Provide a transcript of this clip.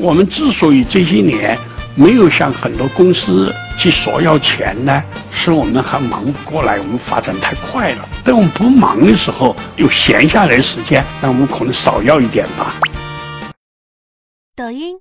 我们之所以这些年没有向很多公司去索要钱呢是我们还忙不过来我们发展太快了。等我们不忙的时候有闲下来时间那我们可能少要一点吧。抖音